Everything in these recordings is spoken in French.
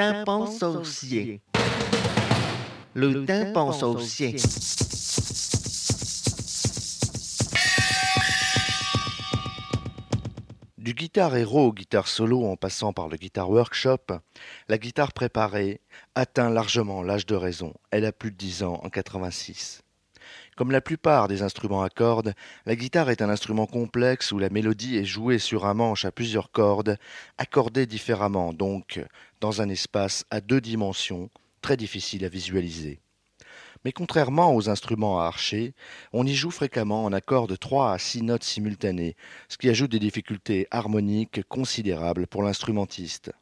tympan saucier. Le tympan saucier. Du guitare héros au guitare solo en passant par le guitar workshop, la guitare préparée atteint largement l'âge de raison. Elle a plus de 10 ans en 86. Comme la plupart des instruments à cordes, la guitare est un instrument complexe où la mélodie est jouée sur un manche à plusieurs cordes, accordées différemment, donc dans un espace à deux dimensions, très difficile à visualiser. Mais contrairement aux instruments à archer, on y joue fréquemment en accord de 3 à 6 notes simultanées, ce qui ajoute des difficultés harmoniques considérables pour l'instrumentiste.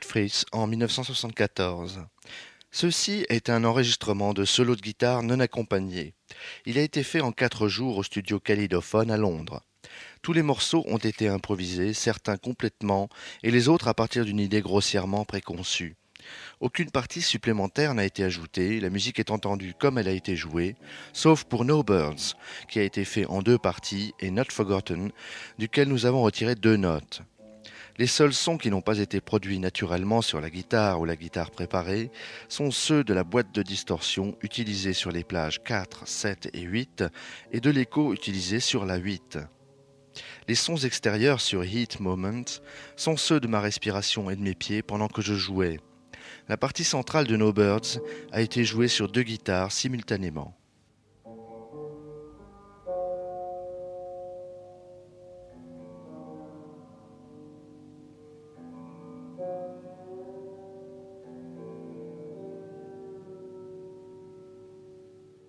Fred en 1974. Ceci est un enregistrement de solo de guitare non accompagné. Il a été fait en quatre jours au studio Calydophone à Londres. Tous les morceaux ont été improvisés, certains complètement, et les autres à partir d'une idée grossièrement préconçue. Aucune partie supplémentaire n'a été ajoutée, la musique est entendue comme elle a été jouée, sauf pour No Birds, qui a été fait en deux parties, et Not Forgotten, duquel nous avons retiré deux notes. Les seuls sons qui n'ont pas été produits naturellement sur la guitare ou la guitare préparée sont ceux de la boîte de distorsion utilisée sur les plages 4, 7 et 8 et de l'écho utilisé sur la 8. Les sons extérieurs sur Heat Moment sont ceux de ma respiration et de mes pieds pendant que je jouais. La partie centrale de No Birds a été jouée sur deux guitares simultanément.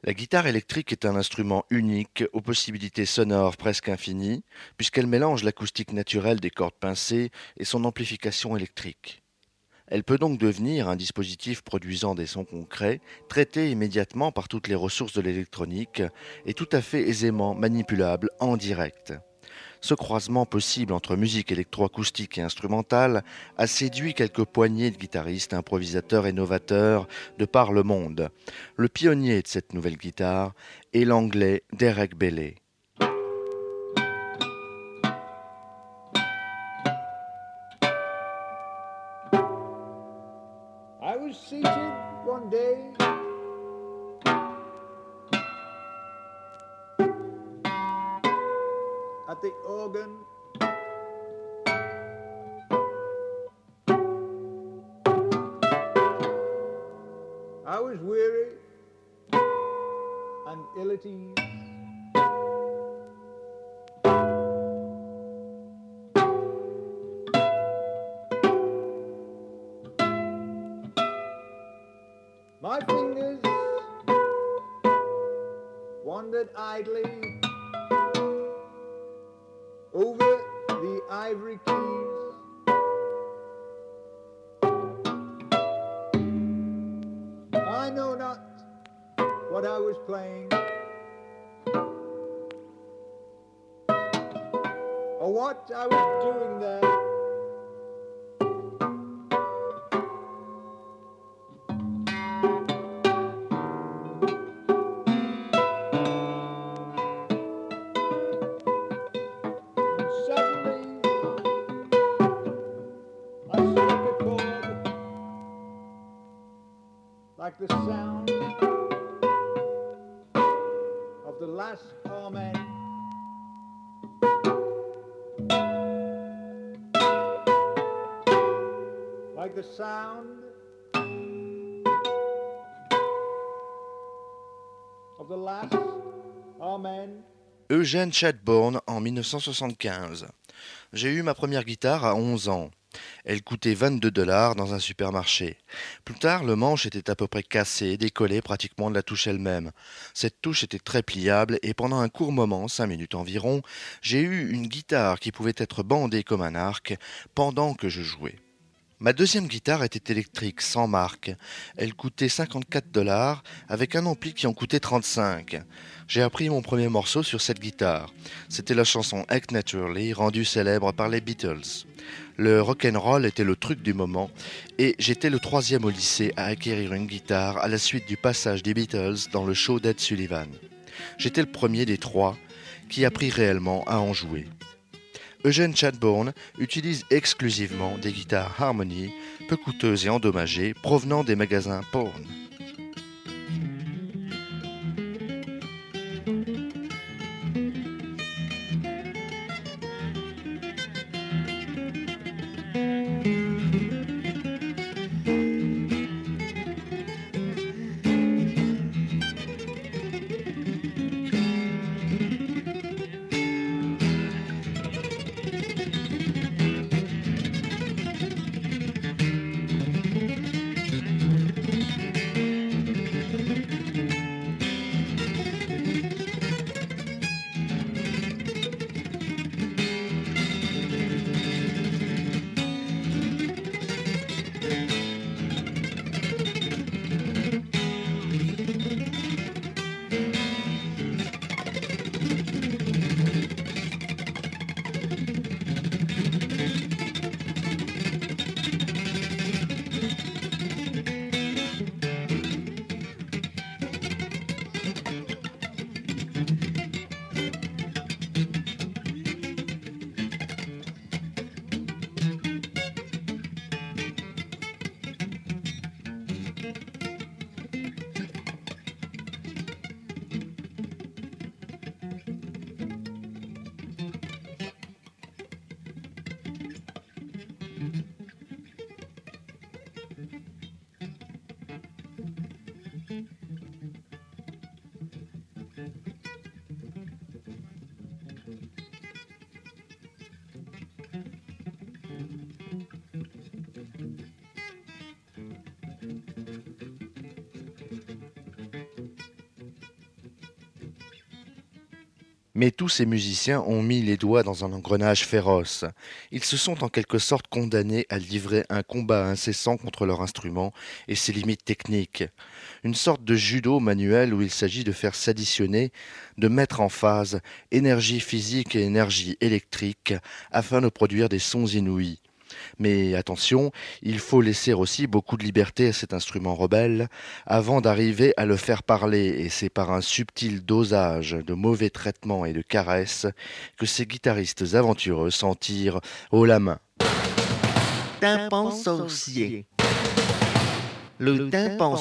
La guitare électrique est un instrument unique, aux possibilités sonores presque infinies, puisqu'elle mélange l'acoustique naturelle des cordes pincées et son amplification électrique. Elle peut donc devenir un dispositif produisant des sons concrets, traité immédiatement par toutes les ressources de l'électronique et tout à fait aisément manipulable en direct. Ce croisement possible entre musique électroacoustique et instrumentale a séduit quelques poignées de guitaristes, improvisateurs et novateurs de par le monde. Le pionnier de cette nouvelle guitare est l'anglais Derek Bailey. The organ. I was weary and ill at ease. My fingers wandered idly over the ivory keys. I know not what I was playing or what I was doing there. Like the sound of the last Amen. Like the sound of the last Amen. Eugène Chadbourne en 1975. J'ai eu ma première guitare à 11 ans. Elle coûtait 22 dollars dans un supermarché. Plus tard, le manche était à peu près cassé, décollé pratiquement de la touche elle-même. Cette touche était très pliable et pendant un court moment, cinq minutes environ, j'ai eu une guitare qui pouvait être bandée comme un arc pendant que je jouais. Ma deuxième guitare était électrique, sans marque. Elle coûtait 54 dollars, avec un ampli qui en coûtait 35. J'ai appris mon premier morceau sur cette guitare. C'était la chanson Act Naturally, rendue célèbre par les Beatles. Le rock'n'roll était le truc du moment, et j'étais le troisième au lycée à acquérir une guitare à la suite du passage des Beatles dans le show d'Ed Sullivan. J'étais le premier des trois qui apprit réellement à en jouer. Eugene Chadbourne utilise exclusivement des guitares Harmony, peu coûteuses et endommagées, provenant des magasins Porn. Mais tous ces musiciens ont mis les doigts dans un engrenage féroce. Ils se sont en quelque sorte condamnés à livrer un combat incessant contre leur instrument et ses limites techniques. Une sorte de judo manuel où il s'agit de faire s'additionner, de mettre en phase énergie physique et énergie électrique afin de produire des sons inouïs. Mais attention, il faut laisser aussi beaucoup de liberté à cet instrument rebelle avant d'arriver à le faire parler, et c'est par un subtil dosage de mauvais traitements et de caresses que ces guitaristes aventureux s'en tirent haut la main. Le tympan.